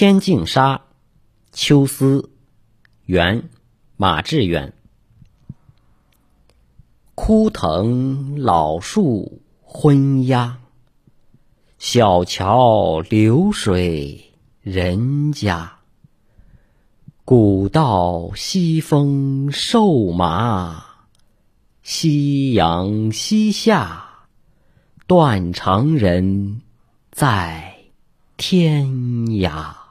天净沙秋思元马致远枯藤老树昏鸦。小桥流水人家。古道西风瘦马。夕阳西下。断肠人在天涯。